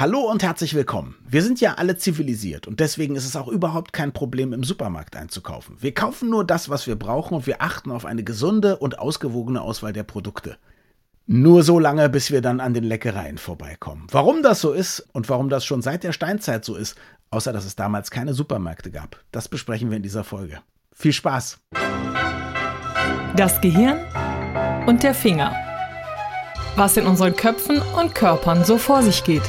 Hallo und herzlich willkommen. Wir sind ja alle zivilisiert und deswegen ist es auch überhaupt kein Problem, im Supermarkt einzukaufen. Wir kaufen nur das, was wir brauchen und wir achten auf eine gesunde und ausgewogene Auswahl der Produkte. Nur so lange, bis wir dann an den Leckereien vorbeikommen. Warum das so ist und warum das schon seit der Steinzeit so ist, außer dass es damals keine Supermärkte gab, das besprechen wir in dieser Folge. Viel Spaß! Das Gehirn und der Finger. Was in unseren Köpfen und Körpern so vor sich geht.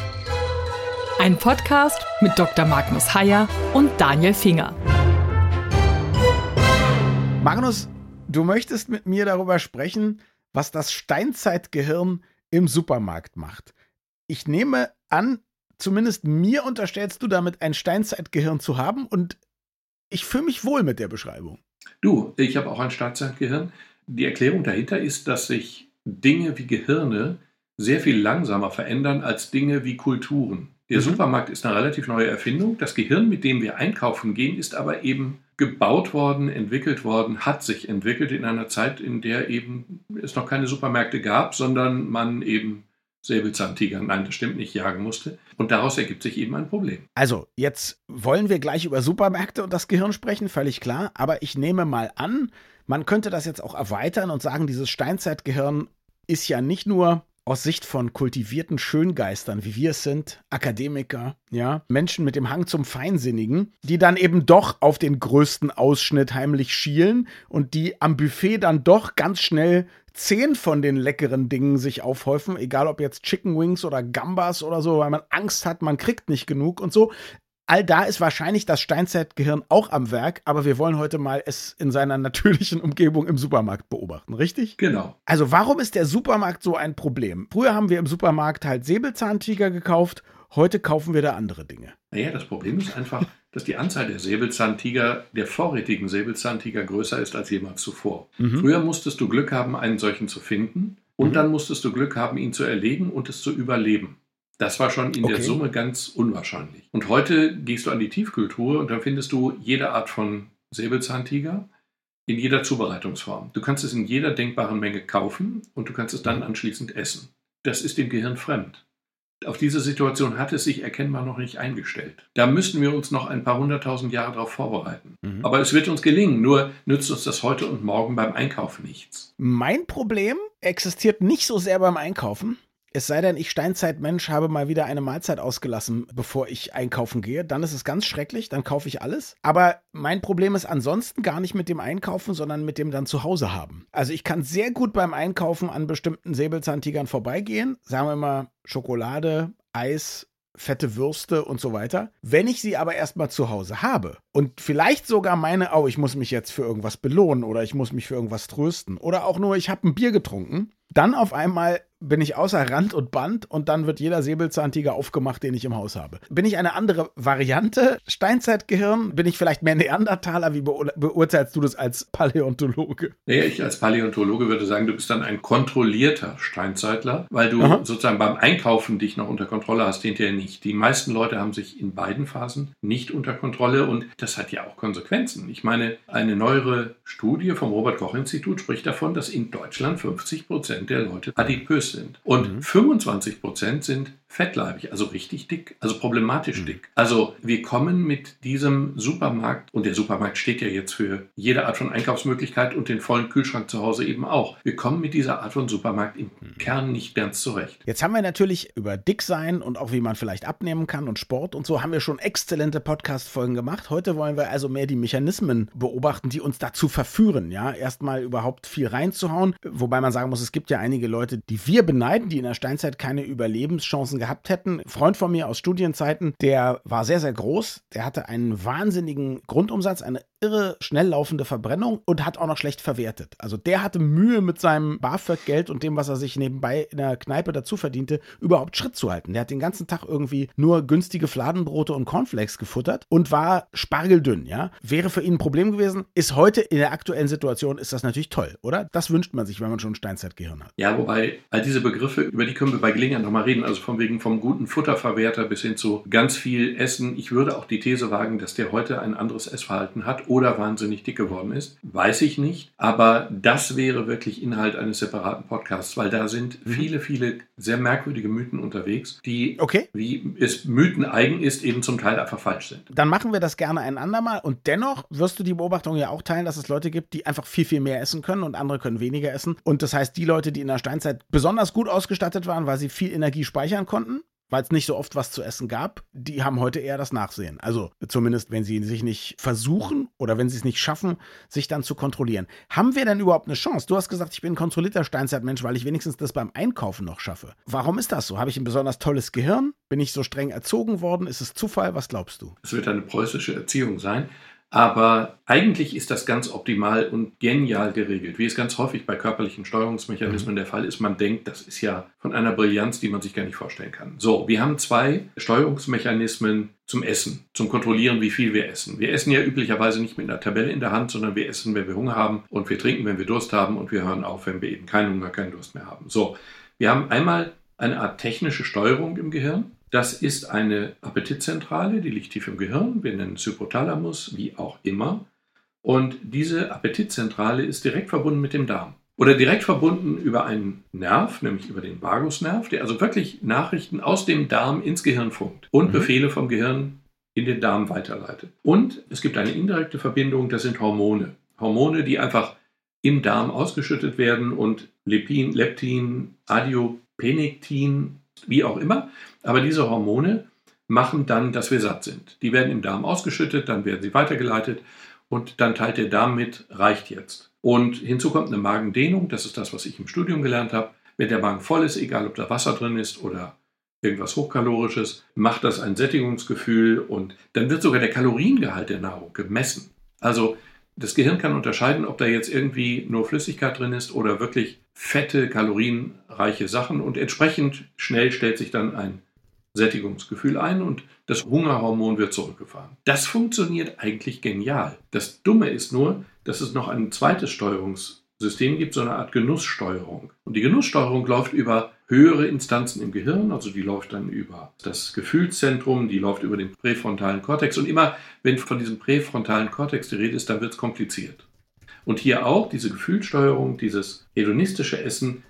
Ein Podcast mit Dr. Magnus Heyer und Daniel Finger. Magnus, du möchtest mit mir darüber sprechen, was das Steinzeitgehirn im Supermarkt macht. Ich nehme an, zumindest mir unterstellst du damit ein Steinzeitgehirn zu haben und ich fühle mich wohl mit der Beschreibung. Du, ich habe auch ein Steinzeitgehirn. Die Erklärung dahinter ist, dass sich Dinge wie Gehirne sehr viel langsamer verändern als Dinge wie Kulturen. Der mhm. Supermarkt ist eine relativ neue Erfindung. Das Gehirn, mit dem wir einkaufen gehen, ist aber eben gebaut worden, entwickelt worden, hat sich entwickelt in einer Zeit, in der eben es noch keine Supermärkte gab, sondern man eben Säbelzahntiger, nein, das stimmt nicht, jagen musste. Und daraus ergibt sich eben ein Problem. Also, jetzt wollen wir gleich über Supermärkte und das Gehirn sprechen, völlig klar. Aber ich nehme mal an, man könnte das jetzt auch erweitern und sagen, dieses Steinzeitgehirn ist ja nicht nur aus Sicht von kultivierten Schöngeistern, wie wir es sind, Akademiker, ja, Menschen mit dem Hang zum Feinsinnigen, die dann eben doch auf den größten Ausschnitt heimlich schielen und die am Buffet dann doch ganz schnell zehn von den leckeren Dingen sich aufhäufen, egal ob jetzt Chicken Wings oder Gambas oder so, weil man Angst hat, man kriegt nicht genug und so all da ist wahrscheinlich das Steinzeitgehirn auch am Werk, aber wir wollen heute mal es in seiner natürlichen Umgebung im Supermarkt beobachten, richtig? Genau. Also warum ist der Supermarkt so ein Problem? Früher haben wir im Supermarkt halt Säbelzahntiger gekauft, heute kaufen wir da andere Dinge. Naja, das Problem ist einfach, dass die Anzahl der Säbelzahntiger, der vorrätigen Säbelzahntiger größer ist als jemals zuvor. Mhm. Früher musstest du Glück haben, einen solchen zu finden und mhm. dann musstest du Glück haben, ihn zu erlegen und es zu überleben. Das war schon in okay. der Summe ganz unwahrscheinlich. Und heute gehst du an die Tiefkultur und dann findest du jede Art von Säbelzahntiger in jeder Zubereitungsform. Du kannst es in jeder denkbaren Menge kaufen und du kannst es dann anschließend essen. Das ist dem Gehirn fremd. Auf diese Situation hat es sich erkennbar noch nicht eingestellt. Da müssten wir uns noch ein paar hunderttausend Jahre darauf vorbereiten. Mhm. Aber es wird uns gelingen, nur nützt uns das heute und morgen beim Einkaufen nichts. Mein Problem existiert nicht so sehr beim Einkaufen, es sei denn, ich Steinzeitmensch habe mal wieder eine Mahlzeit ausgelassen, bevor ich einkaufen gehe. Dann ist es ganz schrecklich, dann kaufe ich alles. Aber mein Problem ist ansonsten gar nicht mit dem Einkaufen, sondern mit dem dann zu Hause haben. Also ich kann sehr gut beim Einkaufen an bestimmten Säbelzahntigern vorbeigehen. Sagen wir mal Schokolade, Eis, fette Würste und so weiter. Wenn ich sie aber erstmal zu Hause habe und vielleicht sogar meine, oh, ich muss mich jetzt für irgendwas belohnen oder ich muss mich für irgendwas trösten oder auch nur, ich habe ein Bier getrunken, dann auf einmal bin ich außer Rand und Band und dann wird jeder Säbelzahntiger aufgemacht, den ich im Haus habe. Bin ich eine andere Variante Steinzeitgehirn? Bin ich vielleicht mehr Neandertaler? Wie beurteilst du das als Paläontologe? Naja, ich als Paläontologe würde sagen, du bist dann ein kontrollierter Steinzeitler, weil du Aha. sozusagen beim Einkaufen dich noch unter Kontrolle hast, hinterher nicht. Die meisten Leute haben sich in beiden Phasen nicht unter Kontrolle und das hat ja auch Konsequenzen. Ich meine, eine neuere Studie vom Robert Koch Institut spricht davon, dass in Deutschland 50 Prozent der Leute adipös sind. Und mhm. 25 Prozent sind fettleibig, also richtig dick, also problematisch mhm. dick. Also wir kommen mit diesem Supermarkt, und der Supermarkt steht ja jetzt für jede Art von Einkaufsmöglichkeit und den vollen Kühlschrank zu Hause eben auch. Wir kommen mit dieser Art von Supermarkt im mhm. Kern nicht ganz zurecht. Jetzt haben wir natürlich über Dicksein und auch wie man vielleicht abnehmen kann und Sport und so haben wir schon exzellente Podcast-Folgen gemacht. Heute wollen wir also mehr die Mechanismen beobachten, die uns dazu verführen, ja, erstmal überhaupt viel reinzuhauen. Wobei man sagen muss, es gibt ja einige Leute, die wir beneiden, die in der Steinzeit keine Überlebenschancen gehabt hätten. Ein Freund von mir aus Studienzeiten, der war sehr, sehr groß. Der hatte einen wahnsinnigen Grundumsatz, eine irre schnell laufende Verbrennung und hat auch noch schlecht verwertet. Also der hatte Mühe mit seinem BAföG-Geld und dem, was er sich nebenbei in der Kneipe dazu verdiente, überhaupt Schritt zu halten. Der hat den ganzen Tag irgendwie nur günstige Fladenbrote und Cornflakes gefuttert und war spargeldünn, ja. Wäre für ihn ein Problem gewesen, ist heute in der aktuellen Situation ist das natürlich toll, oder? Das wünscht man sich, wenn man schon ein Steinzeitgehirn hat. Ja, wobei all diese Begriffe, über die können wir bei Gelegenheit nochmal reden, also von wegen vom guten Futterverwerter bis hin zu ganz viel Essen. Ich würde auch die These wagen, dass der heute ein anderes Essverhalten hat oder wahnsinnig dick geworden ist, weiß ich nicht. Aber das wäre wirklich Inhalt eines separaten Podcasts, weil da sind mhm. viele, viele sehr merkwürdige Mythen unterwegs, die, okay. wie es Mythen eigen ist, eben zum Teil einfach falsch sind. Dann machen wir das gerne ein andermal. Und dennoch wirst du die Beobachtung ja auch teilen, dass es Leute gibt, die einfach viel, viel mehr essen können und andere können weniger essen. Und das heißt, die Leute, die in der Steinzeit besonders gut ausgestattet waren, weil sie viel Energie speichern konnten, weil es nicht so oft was zu essen gab, die haben heute eher das Nachsehen. Also zumindest, wenn sie sich nicht versuchen oder wenn sie es nicht schaffen, sich dann zu kontrollieren. Haben wir denn überhaupt eine Chance? Du hast gesagt, ich bin ein kontrollierter Steinzeitmensch, weil ich wenigstens das beim Einkaufen noch schaffe. Warum ist das so? Habe ich ein besonders tolles Gehirn? Bin ich so streng erzogen worden? Ist es Zufall? Was glaubst du? Es wird eine preußische Erziehung sein. Aber eigentlich ist das ganz optimal und genial geregelt, wie es ganz häufig bei körperlichen Steuerungsmechanismen mhm. der Fall ist. Man denkt, das ist ja von einer Brillanz, die man sich gar nicht vorstellen kann. So, wir haben zwei Steuerungsmechanismen zum Essen, zum Kontrollieren, wie viel wir essen. Wir essen ja üblicherweise nicht mit einer Tabelle in der Hand, sondern wir essen, wenn wir Hunger haben und wir trinken, wenn wir Durst haben und wir hören auf, wenn wir eben keinen Hunger, keinen Durst mehr haben. So, wir haben einmal eine Art technische Steuerung im Gehirn. Das ist eine Appetitzentrale, die liegt tief im Gehirn. Wir nennen es Hypothalamus, wie auch immer. Und diese Appetitzentrale ist direkt verbunden mit dem Darm. Oder direkt verbunden über einen Nerv, nämlich über den Vagusnerv, der also wirklich Nachrichten aus dem Darm ins Gehirn funkt und mhm. Befehle vom Gehirn in den Darm weiterleitet. Und es gibt eine indirekte Verbindung, das sind Hormone. Hormone, die einfach im Darm ausgeschüttet werden und Lepin, Leptin, Adiopenektin wie auch immer. Aber diese Hormone machen dann, dass wir satt sind. Die werden im Darm ausgeschüttet, dann werden sie weitergeleitet und dann teilt der Darm mit, reicht jetzt. Und hinzu kommt eine Magendehnung, das ist das, was ich im Studium gelernt habe. Wenn der Magen voll ist, egal ob da Wasser drin ist oder irgendwas Hochkalorisches, macht das ein Sättigungsgefühl und dann wird sogar der Kaloriengehalt der Nahrung gemessen. Also das Gehirn kann unterscheiden, ob da jetzt irgendwie nur Flüssigkeit drin ist oder wirklich fette, kalorienreiche Sachen und entsprechend schnell stellt sich dann ein Sättigungsgefühl ein und das Hungerhormon wird zurückgefahren. Das funktioniert eigentlich genial. Das Dumme ist nur, dass es noch ein zweites Steuerungssystem gibt, so eine Art Genusssteuerung. Und die Genusssteuerung läuft über höhere Instanzen im Gehirn, also die läuft dann über das Gefühlszentrum, die läuft über den präfrontalen Kortex und immer, wenn von diesem präfrontalen Kortex die Rede ist, dann wird es kompliziert. Und hier auch diese Gefühlssteuerung, dieses hedonistische Essen,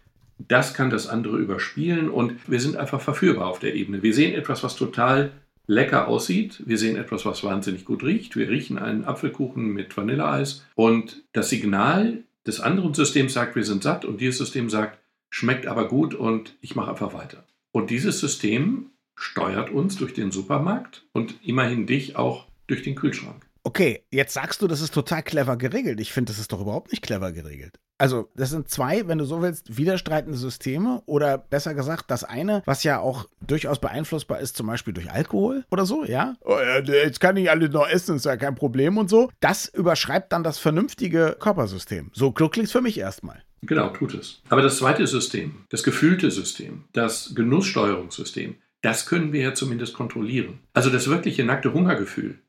das kann das andere überspielen und wir sind einfach verführbar auf der Ebene. Wir sehen etwas, was total lecker aussieht. Wir sehen etwas, was wahnsinnig gut riecht. Wir riechen einen Apfelkuchen mit Vanilleeis und das Signal des anderen Systems sagt, wir sind satt und dieses System sagt, schmeckt aber gut und ich mache einfach weiter. Und dieses System steuert uns durch den Supermarkt und immerhin dich auch durch den Kühlschrank. Okay, jetzt sagst du, das ist total clever geregelt. Ich finde, das ist doch überhaupt nicht clever geregelt. Also, das sind zwei, wenn du so willst, widerstreitende Systeme oder besser gesagt, das eine, was ja auch durchaus beeinflussbar ist, zum Beispiel durch Alkohol oder so, ja. Oh, jetzt kann ich alle noch essen, ist ja kein Problem und so. Das überschreibt dann das vernünftige Körpersystem. So klingt es für mich erstmal. Genau, tut es. Aber das zweite System, das gefühlte System, das Genusssteuerungssystem, das können wir ja zumindest kontrollieren. Also das wirkliche nackte Hungergefühl,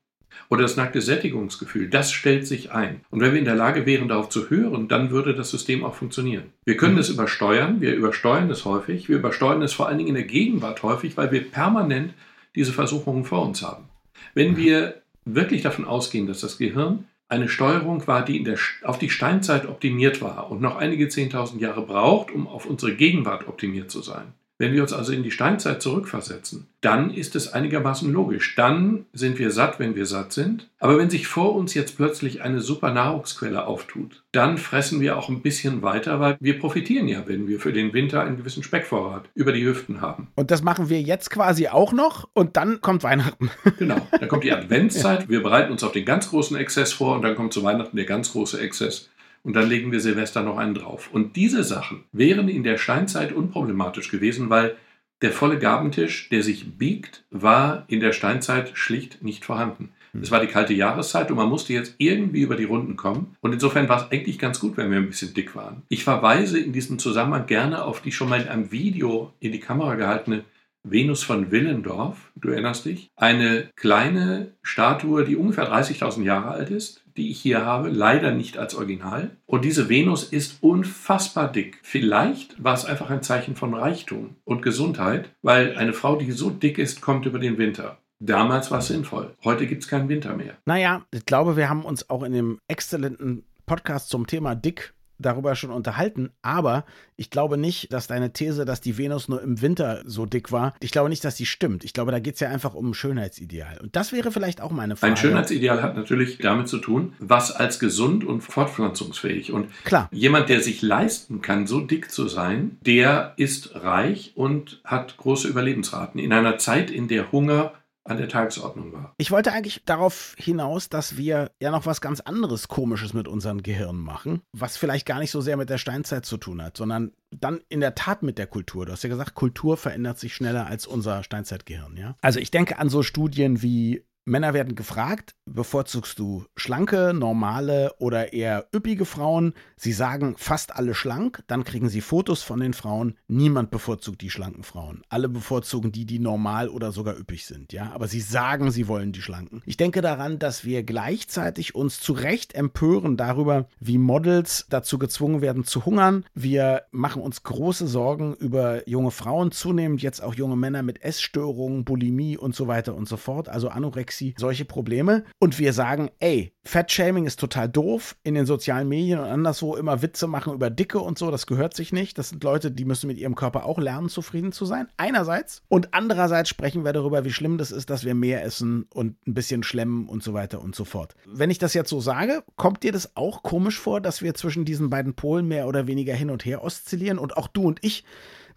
oder das nackte Sättigungsgefühl, das stellt sich ein. Und wenn wir in der Lage wären, darauf zu hören, dann würde das System auch funktionieren. Wir können es übersteuern, wir übersteuern es häufig, wir übersteuern es vor allen Dingen in der Gegenwart häufig, weil wir permanent diese Versuchungen vor uns haben. Wenn mhm. wir wirklich davon ausgehen, dass das Gehirn eine Steuerung war, die der, auf die Steinzeit optimiert war und noch einige 10.000 Jahre braucht, um auf unsere Gegenwart optimiert zu sein, wenn wir uns also in die Steinzeit zurückversetzen, dann ist es einigermaßen logisch. Dann sind wir satt, wenn wir satt sind. Aber wenn sich vor uns jetzt plötzlich eine super Nahrungsquelle auftut, dann fressen wir auch ein bisschen weiter, weil wir profitieren ja, wenn wir für den Winter einen gewissen Speckvorrat über die Hüften haben. Und das machen wir jetzt quasi auch noch und dann kommt Weihnachten. Genau, dann kommt die Adventszeit. Wir bereiten uns auf den ganz großen Exzess vor und dann kommt zu Weihnachten der ganz große Exzess und dann legen wir Silvester noch einen drauf. Und diese Sachen wären in der Steinzeit unproblematisch gewesen, weil der volle Gabentisch, der sich biegt, war in der Steinzeit schlicht nicht vorhanden. Hm. Es war die kalte Jahreszeit und man musste jetzt irgendwie über die Runden kommen. Und insofern war es eigentlich ganz gut, wenn wir ein bisschen dick waren. Ich verweise in diesem Zusammenhang gerne auf die schon mal in einem Video in die Kamera gehaltene Venus von Willendorf, du erinnerst dich, eine kleine Statue, die ungefähr 30.000 Jahre alt ist, die ich hier habe, leider nicht als Original. Und diese Venus ist unfassbar dick. Vielleicht war es einfach ein Zeichen von Reichtum und Gesundheit, weil eine Frau, die so dick ist, kommt über den Winter. damals war es sinnvoll. Heute gibt es keinen Winter mehr. Naja, ich glaube, wir haben uns auch in dem exzellenten Podcast zum Thema Dick darüber schon unterhalten, aber ich glaube nicht, dass deine These, dass die Venus nur im Winter so dick war, ich glaube nicht, dass die stimmt. Ich glaube, da geht es ja einfach um ein Schönheitsideal. Und das wäre vielleicht auch meine Frage. Ein Schönheitsideal hat natürlich damit zu tun, was als gesund und fortpflanzungsfähig. Und Klar. jemand, der sich leisten kann, so dick zu sein, der ist reich und hat große Überlebensraten. In einer Zeit, in der Hunger an der Tagesordnung war. Ich wollte eigentlich darauf hinaus, dass wir ja noch was ganz anderes Komisches mit unseren Gehirnen machen, was vielleicht gar nicht so sehr mit der Steinzeit zu tun hat, sondern dann in der Tat mit der Kultur. Du hast ja gesagt, Kultur verändert sich schneller als unser Steinzeitgehirn, ja? Also ich denke an so Studien wie Männer werden gefragt, bevorzugst du schlanke, normale oder eher üppige Frauen? Sie sagen fast alle schlank, dann kriegen sie Fotos von den Frauen. Niemand bevorzugt die schlanken Frauen. Alle bevorzugen die, die normal oder sogar üppig sind, ja. Aber sie sagen, sie wollen die schlanken. Ich denke daran, dass wir gleichzeitig uns zu Recht empören darüber, wie Models dazu gezwungen werden zu hungern. Wir machen uns große Sorgen über junge Frauen, zunehmend jetzt auch junge Männer mit Essstörungen, Bulimie und so weiter und so fort. Also Anorexie Anorexie, solche Probleme. Und wir sagen, ey, Fettshaming ist total doof. In den sozialen Medien und anderswo immer Witze machen über Dicke und so, das gehört sich nicht. Das sind Leute, die müssen mit ihrem Körper auch lernen, zufrieden zu sein. Einerseits. Und andererseits sprechen wir darüber, wie schlimm das ist, dass wir mehr essen und ein bisschen schlemmen und so weiter und so fort. Wenn ich das jetzt so sage, kommt dir das auch komisch vor, dass wir zwischen diesen beiden Polen mehr oder weniger hin und her oszillieren und auch du und ich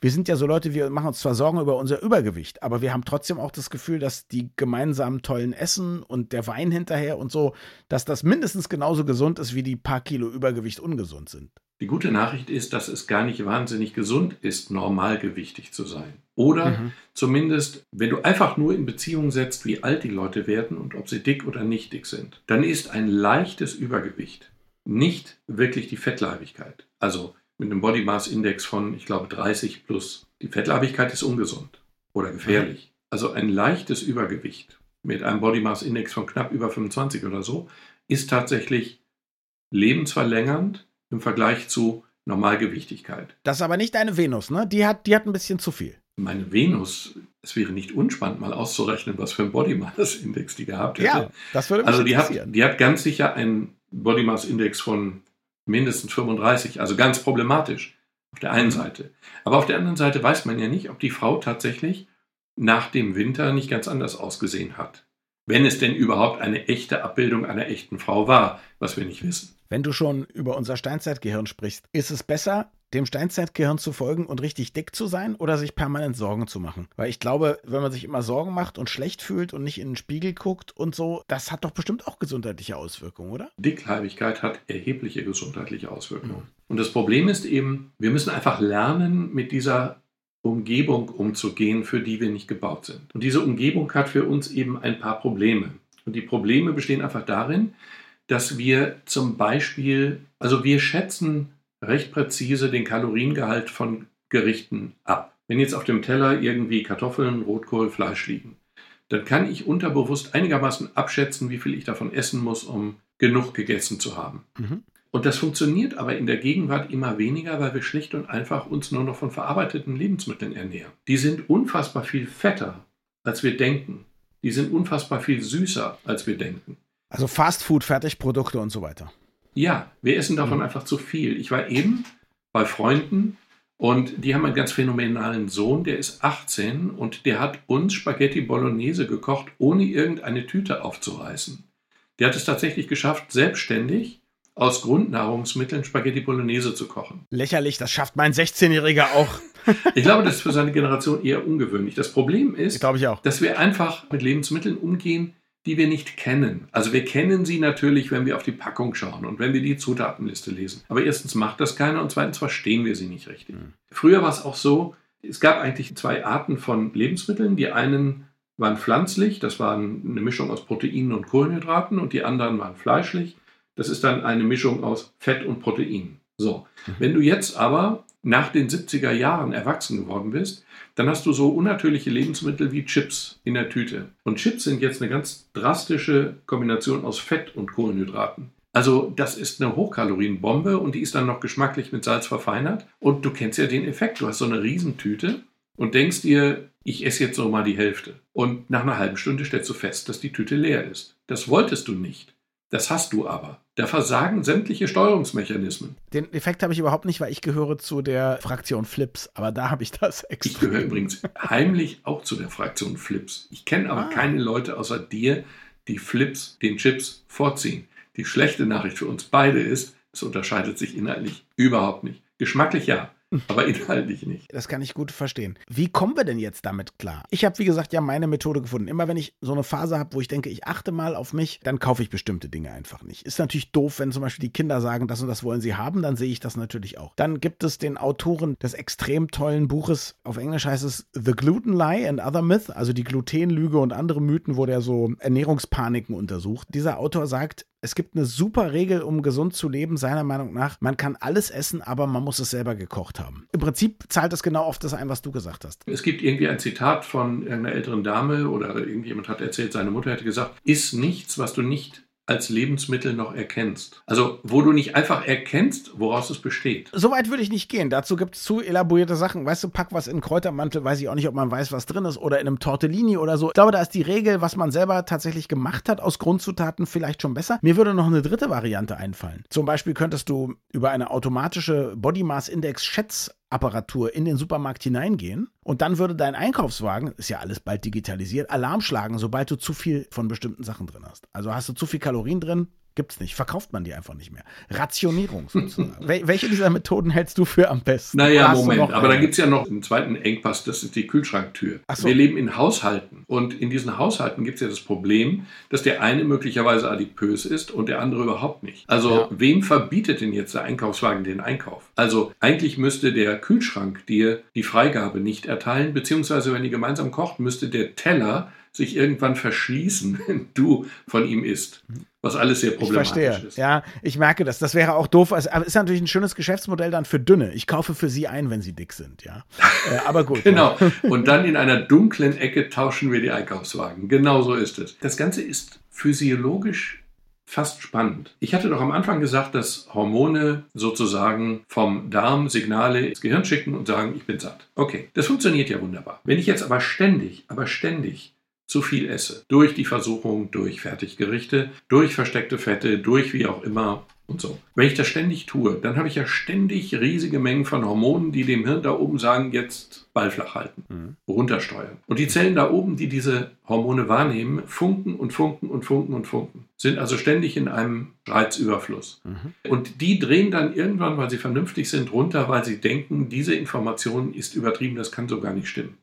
wir sind ja so Leute, wir machen uns zwar Sorgen über unser Übergewicht, aber wir haben trotzdem auch das Gefühl, dass die gemeinsamen tollen Essen und der Wein hinterher und so, dass das mindestens genauso gesund ist, wie die paar Kilo Übergewicht ungesund sind. Die gute Nachricht ist, dass es gar nicht wahnsinnig gesund ist, normalgewichtig zu sein. Oder mhm. zumindest, wenn du einfach nur in Beziehung setzt, wie alt die Leute werden und ob sie dick oder nicht dick sind, dann ist ein leichtes Übergewicht nicht wirklich die Fettleibigkeit. Also mit einem Body Mass Index von, ich glaube, 30 plus. Die Fettleibigkeit ist ungesund oder gefährlich. Also ein leichtes Übergewicht mit einem Body Mass Index von knapp über 25 oder so ist tatsächlich lebensverlängernd im Vergleich zu Normalgewichtigkeit. Das ist aber nicht deine Venus, ne? Die hat, die hat ein bisschen zu viel. Meine Venus, es wäre nicht unspannend, mal auszurechnen, was für ein Body Mass Index die gehabt hätte. Ja, das würde mich Also die hat, die hat ganz sicher einen Body Mass Index von mindestens 35, also ganz problematisch auf der einen Seite. Aber auf der anderen Seite weiß man ja nicht, ob die Frau tatsächlich nach dem Winter nicht ganz anders ausgesehen hat. Wenn es denn überhaupt eine echte Abbildung einer echten Frau war, was wir nicht wissen. Wenn du schon über unser Steinzeitgehirn sprichst, ist es besser, dem Steinzeitgehirn zu folgen und richtig dick zu sein oder sich permanent Sorgen zu machen? Weil ich glaube, wenn man sich immer Sorgen macht und schlecht fühlt und nicht in den Spiegel guckt und so, das hat doch bestimmt auch gesundheitliche Auswirkungen, oder? Dickleibigkeit hat erhebliche gesundheitliche Auswirkungen. Mhm. Und das Problem ist eben, wir müssen einfach lernen, mit dieser Umgebung umzugehen, für die wir nicht gebaut sind. Und diese Umgebung hat für uns eben ein paar Probleme. Und die Probleme bestehen einfach darin, dass wir zum Beispiel, also wir schätzen recht präzise den Kaloriengehalt von Gerichten ab. Wenn jetzt auf dem Teller irgendwie Kartoffeln, Rotkohl, Fleisch liegen, dann kann ich unterbewusst einigermaßen abschätzen, wie viel ich davon essen muss, um genug gegessen zu haben. Mhm. Und das funktioniert aber in der Gegenwart immer weniger, weil wir schlicht und einfach uns nur noch von verarbeiteten Lebensmitteln ernähren. Die sind unfassbar viel fetter, als wir denken. Die sind unfassbar viel süßer, als wir denken. Also Fastfood, Fertigprodukte und so weiter. Ja, wir essen davon mhm. einfach zu viel. Ich war eben bei Freunden und die haben einen ganz phänomenalen Sohn, der ist 18 und der hat uns Spaghetti Bolognese gekocht, ohne irgendeine Tüte aufzureißen. Der hat es tatsächlich geschafft, selbstständig aus Grundnahrungsmitteln Spaghetti Bolognese zu kochen. Lächerlich, das schafft mein 16-Jähriger auch. ich glaube, das ist für seine Generation eher ungewöhnlich. Das Problem ist, ich dass wir einfach mit Lebensmitteln umgehen, die wir nicht kennen. Also wir kennen sie natürlich, wenn wir auf die Packung schauen und wenn wir die Zutatenliste lesen. Aber erstens macht das keiner und zweitens verstehen wir sie nicht richtig. Mhm. Früher war es auch so, es gab eigentlich zwei Arten von Lebensmitteln. Die einen waren pflanzlich, das war eine Mischung aus Proteinen und Kohlenhydraten und die anderen waren fleischlich. Das ist dann eine Mischung aus Fett und Protein. So, mhm. wenn du jetzt aber nach den 70er Jahren erwachsen geworden bist, dann hast du so unnatürliche Lebensmittel wie Chips in der Tüte. Und Chips sind jetzt eine ganz drastische Kombination aus Fett und Kohlenhydraten. Also das ist eine Hochkalorienbombe und die ist dann noch geschmacklich mit Salz verfeinert. Und du kennst ja den Effekt. Du hast so eine Riesentüte und denkst dir, ich esse jetzt noch mal die Hälfte. Und nach einer halben Stunde stellst du fest, dass die Tüte leer ist. Das wolltest du nicht. Das hast du aber. Da versagen sämtliche Steuerungsmechanismen. Den Effekt habe ich überhaupt nicht, weil ich gehöre zu der Fraktion Flips. Aber da habe ich das extra. Ich gehöre übrigens heimlich auch zu der Fraktion Flips. Ich kenne aber ah. keine Leute außer dir, die Flips den Chips vorziehen. Die schlechte Nachricht für uns beide ist, es unterscheidet sich inhaltlich überhaupt nicht. Geschmacklich ja, aber inhaltlich nicht. Das kann ich gut verstehen. Wie kommen wir denn jetzt damit klar? Ich habe, wie gesagt, ja meine Methode gefunden. Immer wenn ich so eine Phase habe, wo ich denke, ich achte mal auf mich, dann kaufe ich bestimmte Dinge einfach nicht. Ist natürlich doof, wenn zum Beispiel die Kinder sagen, das und das wollen sie haben, dann sehe ich das natürlich auch. Dann gibt es den Autoren des extrem tollen Buches, auf Englisch heißt es The Gluten Lie and Other Myth, also die Glutenlüge und andere Mythen, wo der so Ernährungspaniken untersucht. Dieser Autor sagt, es gibt eine super Regel, um gesund zu leben, seiner Meinung nach. Man kann alles essen, aber man muss es selber gekocht haben. Im Prinzip zahlt es genau auf das ein, was du gesagt hast. Es gibt irgendwie ein Zitat von einer älteren Dame oder irgendjemand hat erzählt, seine Mutter hätte gesagt, iss nichts, was du nicht als Lebensmittel noch erkennst. Also wo du nicht einfach erkennst, woraus es besteht. Soweit würde ich nicht gehen. Dazu gibt es zu elaborierte Sachen. Weißt du, pack was in Kräutermantel, weiß ich auch nicht, ob man weiß, was drin ist, oder in einem Tortellini oder so. Ich glaube, da ist die Regel, was man selber tatsächlich gemacht hat aus Grundzutaten, vielleicht schon besser. Mir würde noch eine dritte Variante einfallen. Zum Beispiel könntest du über eine automatische Body Mass Index Schätz Apparatur in den Supermarkt hineingehen und dann würde dein Einkaufswagen, ist ja alles bald digitalisiert, Alarm schlagen, sobald du zu viel von bestimmten Sachen drin hast. Also hast du zu viel Kalorien drin, Gibt's nicht. Verkauft man die einfach nicht mehr. Rationierung sozusagen. Wel welche dieser Methoden hältst du für am besten? Naja, Moment. Aber dann gibt es ja noch einen zweiten Engpass, das ist die Kühlschranktür. So. Wir leben in Haushalten. Und in diesen Haushalten gibt es ja das Problem, dass der eine möglicherweise adipös ist und der andere überhaupt nicht. Also, ja. wem verbietet denn jetzt der Einkaufswagen den Einkauf? Also, eigentlich müsste der Kühlschrank dir die Freigabe nicht erteilen, beziehungsweise, wenn ihr gemeinsam kocht, müsste der Teller sich irgendwann verschließen, wenn du von ihm isst. Was alles sehr problematisch ich verstehe. ist. Ja, ich merke das. Das wäre auch doof. Also, aber ist natürlich ein schönes Geschäftsmodell dann für Dünne. Ich kaufe für sie ein, wenn sie dick sind, ja. äh, aber gut. genau. Und dann in einer dunklen Ecke tauschen wir die Einkaufswagen. Genau so ist es. Das Ganze ist physiologisch fast spannend. Ich hatte doch am Anfang gesagt, dass Hormone sozusagen vom Darm Signale ins Gehirn schicken und sagen, ich bin satt. Okay, das funktioniert ja wunderbar. Wenn ich jetzt aber ständig, aber ständig zu viel esse. Durch die Versuchung, durch Fertiggerichte, durch versteckte Fette, durch wie auch immer und so. Wenn ich das ständig tue, dann habe ich ja ständig riesige Mengen von Hormonen, die dem Hirn da oben sagen, jetzt Ball flach halten, mhm. runtersteuern. Und die Zellen da oben, die diese Hormone wahrnehmen, funken und funken und funken und funken, sind also ständig in einem Reizüberfluss. Mhm. Und die drehen dann irgendwann, weil sie vernünftig sind, runter, weil sie denken, diese Information ist übertrieben, das kann so gar nicht stimmen.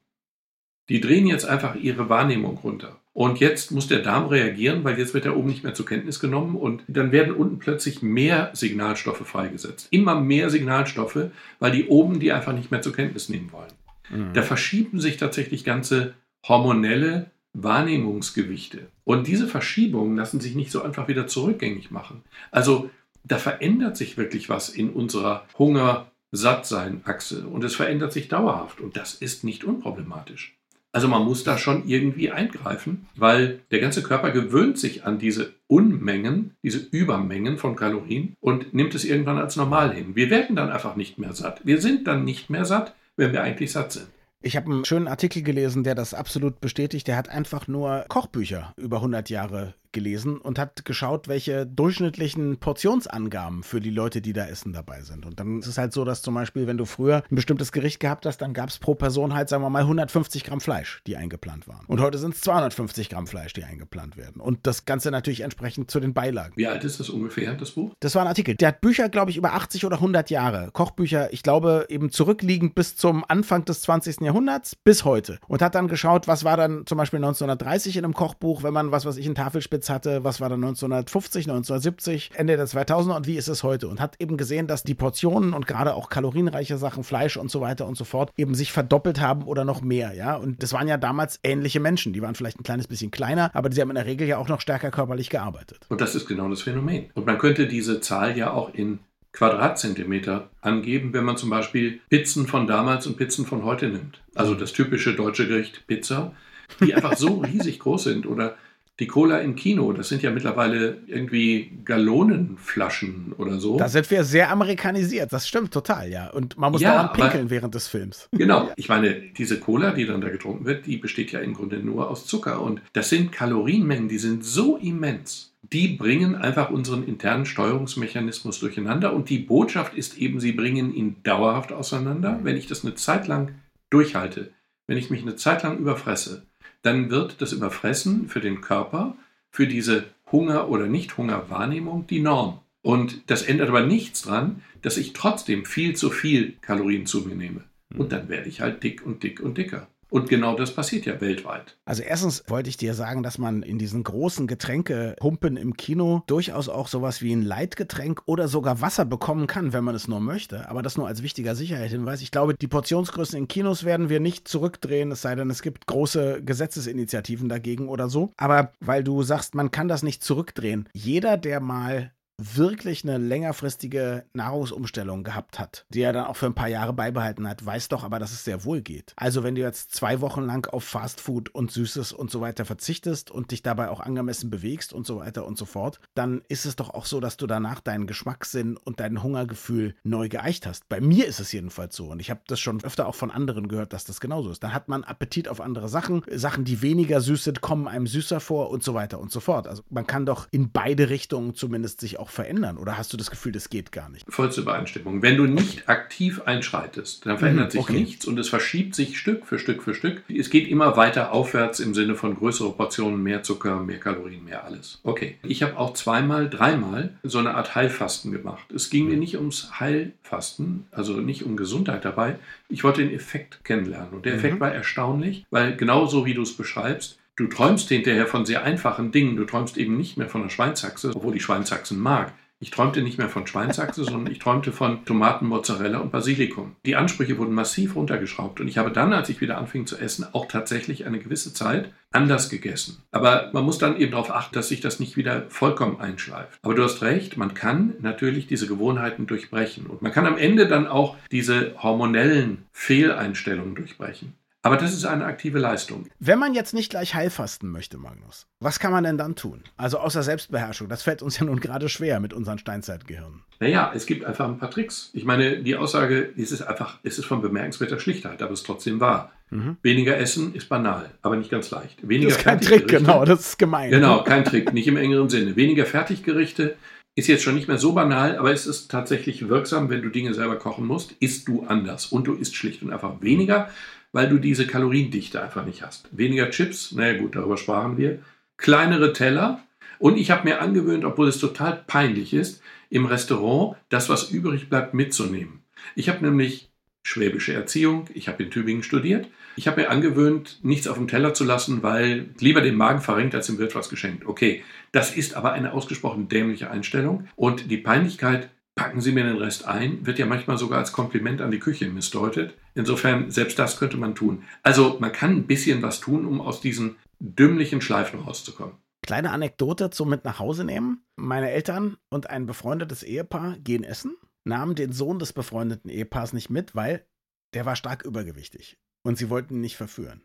Die drehen jetzt einfach ihre Wahrnehmung runter. Und jetzt muss der Darm reagieren, weil jetzt wird er oben nicht mehr zur Kenntnis genommen und dann werden unten plötzlich mehr Signalstoffe freigesetzt. Immer mehr Signalstoffe, weil die oben die einfach nicht mehr zur Kenntnis nehmen wollen. Mhm. Da verschieben sich tatsächlich ganze hormonelle Wahrnehmungsgewichte. Und diese Verschiebungen lassen sich nicht so einfach wieder zurückgängig machen. Also da verändert sich wirklich was in unserer Hunger-Sattsein-Achse und es verändert sich dauerhaft und das ist nicht unproblematisch. Also man muss da schon irgendwie eingreifen, weil der ganze Körper gewöhnt sich an diese Unmengen, diese Übermengen von Kalorien und nimmt es irgendwann als normal hin. Wir werden dann einfach nicht mehr satt. Wir sind dann nicht mehr satt, wenn wir eigentlich satt sind. Ich habe einen schönen Artikel gelesen, der das absolut bestätigt. Der hat einfach nur Kochbücher über 100 Jahre gelesen und hat geschaut, welche durchschnittlichen Portionsangaben für die Leute, die da essen, dabei sind. Und dann ist es halt so, dass zum Beispiel, wenn du früher ein bestimmtes Gericht gehabt hast, dann gab es pro Person halt, sagen wir mal, 150 Gramm Fleisch, die eingeplant waren. Und heute sind es 250 Gramm Fleisch, die eingeplant werden. Und das Ganze natürlich entsprechend zu den Beilagen. Wie alt ist das ungefähr, das Buch? Das war ein Artikel. Der hat Bücher, glaube ich, über 80 oder 100 Jahre. Kochbücher, ich glaube, eben zurückliegend bis zum Anfang des 20. Jahrhunderts bis heute. Und hat dann geschaut, was war dann zum Beispiel 1930 in einem Kochbuch, wenn man, was weiß ich, einen Tafelspitz Spitz hatte, was war da 1950, 1970, Ende der 2000er und wie ist es heute? Und hat eben gesehen, dass die Portionen und gerade auch kalorienreiche Sachen, Fleisch und so weiter und so fort, eben sich verdoppelt haben oder noch mehr, ja. Und das waren ja damals ähnliche Menschen. Die waren vielleicht ein kleines bisschen kleiner, aber sie haben in der Regel ja auch noch stärker körperlich gearbeitet. Und das ist genau das Phänomen. Und man könnte diese Zahl ja auch in Quadratzentimeter angeben, wenn man zum Beispiel Pizzen von damals und Pizzen von heute nimmt. Also das typische deutsche Gericht Pizza, die einfach so riesig groß sind oder Die Cola im Kino, das sind ja mittlerweile irgendwie Gallonenflaschen oder so. Da sind wir sehr amerikanisiert, das stimmt total, ja. Und man muss ja, dauernd pinkeln während des Films. Genau, ich meine, diese Cola, die dann da getrunken wird, die besteht ja im Grunde nur aus Zucker. Und das sind Kalorienmengen, die sind so immens die bringen einfach unseren internen Steuerungsmechanismus durcheinander. Und die Botschaft ist eben, sie bringen ihn dauerhaft auseinander. Wenn ich das eine Zeit lang durchhalte, wenn ich mich eine Zeit lang überfresse, dann wird das Überfressen für den Körper, für diese Hunger- oder Nicht-Hunger-Wahrnehmung die Norm. Und das ändert aber nichts dran, dass ich trotzdem viel zu viel Kalorien zu mir nehme. Und dann werde ich halt dick und dick und dicker. Und genau das passiert ja weltweit. Also erstens wollte ich dir sagen, dass man in diesen großen Getränkehumpen im Kino durchaus auch sowas wie ein Leitgetränk oder sogar Wasser bekommen kann, wenn man es nur möchte. Aber das nur als wichtiger Sicherheitshinweis. Ich glaube, die Portionsgrößen in Kinos werden wir nicht zurückdrehen, es sei denn, es gibt große Gesetzesinitiativen dagegen oder so. Aber weil du sagst, man kann das nicht zurückdrehen. Jeder, der mal wirklich eine längerfristige Nahrungsumstellung gehabt hat, die er dann auch für ein paar Jahre beibehalten hat, weiß doch aber, dass es sehr wohl geht. Also wenn du jetzt zwei Wochen lang auf Fastfood und Süßes und so weiter verzichtest und dich dabei auch angemessen bewegst und so weiter und so fort, dann ist es doch auch so, dass du danach deinen Geschmackssinn und dein Hungergefühl neu geeicht hast. Bei mir ist es jedenfalls so und ich habe das schon öfter auch von anderen gehört, dass das genauso ist. Dann hat man Appetit auf andere Sachen, Sachen, die weniger süß sind, kommen einem süßer vor und so weiter und so fort. Also man kann doch in beide Richtungen zumindest sich auch verändern? Oder hast du das Gefühl, das geht gar nicht? Vollste Übereinstimmung. Wenn du nicht aktiv einschreitest, dann verändert mhm, sich okay. nichts und es verschiebt sich Stück für Stück für Stück. Es geht immer weiter aufwärts im Sinne von größere Portionen, mehr Zucker, mehr Kalorien, mehr alles. Okay. Ich habe auch zweimal, dreimal so eine Art Heilfasten gemacht. Es ging mir mhm. nicht ums Heilfasten, also nicht um Gesundheit dabei. Ich wollte den Effekt kennenlernen. Und der Effekt mhm. war erstaunlich, weil genauso wie du es beschreibst, Du träumst hinterher von sehr einfachen Dingen. Du träumst eben nicht mehr von der Schweinsachse, obwohl ich Schweinsachsen mag. Ich träumte nicht mehr von Schweinsachse, sondern ich träumte von Tomaten, Mozzarella und Basilikum. Die Ansprüche wurden massiv runtergeschraubt und ich habe dann, als ich wieder anfing zu essen, auch tatsächlich eine gewisse Zeit anders gegessen. Aber man muss dann eben darauf achten, dass sich das nicht wieder vollkommen einschleift. Aber du hast recht, man kann natürlich diese Gewohnheiten durchbrechen und man kann am Ende dann auch diese hormonellen Fehleinstellungen durchbrechen. Aber das ist eine aktive Leistung. Wenn man jetzt nicht gleich heilfasten möchte, Magnus, was kann man denn dann tun? Also außer Selbstbeherrschung. Das fällt uns ja nun gerade schwer mit unseren Steinzeitgehirnen. Naja, es gibt einfach ein paar Tricks. Ich meine, die Aussage, es ist einfach, es ist von bemerkenswerter Schlichtheit, aber es ist trotzdem wahr. Mhm. Weniger essen ist banal, aber nicht ganz leicht. Weniger das ist kein Trick, genau, das ist gemein. Genau, kein Trick, nicht im engeren Sinne. Weniger Fertiggerichte ist jetzt schon nicht mehr so banal, aber es ist tatsächlich wirksam, wenn du Dinge selber kochen musst, isst du anders und du isst schlicht und einfach weniger weil du diese Kaloriendichte einfach nicht hast. Weniger Chips, naja gut, darüber sprachen wir. Kleinere Teller. Und ich habe mir angewöhnt, obwohl es total peinlich ist, im Restaurant das, was übrig bleibt, mitzunehmen. Ich habe nämlich schwäbische Erziehung, ich habe in Tübingen studiert. Ich habe mir angewöhnt, nichts auf dem Teller zu lassen, weil lieber den Magen verringt, als dem Wirt was geschenkt. Okay, das ist aber eine ausgesprochen dämliche Einstellung. Und die Peinlichkeit packen Sie mir den Rest ein, wird ja manchmal sogar als Kompliment an die Küche missdeutet. Insofern, selbst das könnte man tun. Also man kann ein bisschen was tun, um aus diesen dümmlichen Schleifen rauszukommen. Kleine Anekdote zum Mit nach Hause nehmen. Meine Eltern und ein befreundetes Ehepaar gehen essen, nahmen den Sohn des befreundeten Ehepaars nicht mit, weil der war stark übergewichtig und sie wollten ihn nicht verführen.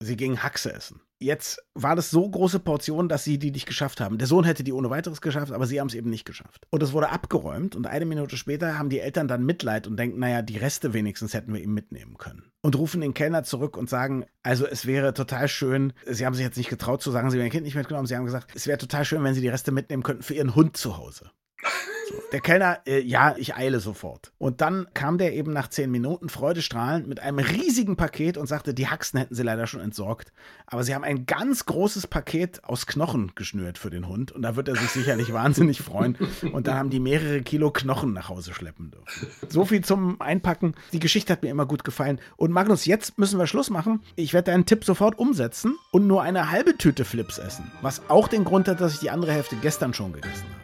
Sie gingen Haxe essen. Jetzt war das so große Portion, dass sie die nicht geschafft haben. Der Sohn hätte die ohne weiteres geschafft, aber sie haben es eben nicht geschafft. Und es wurde abgeräumt und eine Minute später haben die Eltern dann Mitleid und denken, naja, die Reste wenigstens hätten wir ihm mitnehmen können. Und rufen den Kellner zurück und sagen, also es wäre total schön, sie haben sich jetzt nicht getraut zu sagen, sie werden ihr Kind nicht mitgenommen, sie haben gesagt, es wäre total schön, wenn sie die Reste mitnehmen könnten für ihren Hund zu Hause. Der Kellner, äh, ja, ich eile sofort. Und dann kam der eben nach zehn Minuten freudestrahlend mit einem riesigen Paket und sagte, die Haxen hätten sie leider schon entsorgt. Aber sie haben ein ganz großes Paket aus Knochen geschnürt für den Hund. Und da wird er sich sicherlich wahnsinnig freuen. Und dann haben die mehrere Kilo Knochen nach Hause schleppen dürfen. So viel zum Einpacken. Die Geschichte hat mir immer gut gefallen. Und Magnus, jetzt müssen wir Schluss machen. Ich werde deinen Tipp sofort umsetzen und nur eine halbe Tüte Flips essen. Was auch den Grund hat, dass ich die andere Hälfte gestern schon gegessen habe.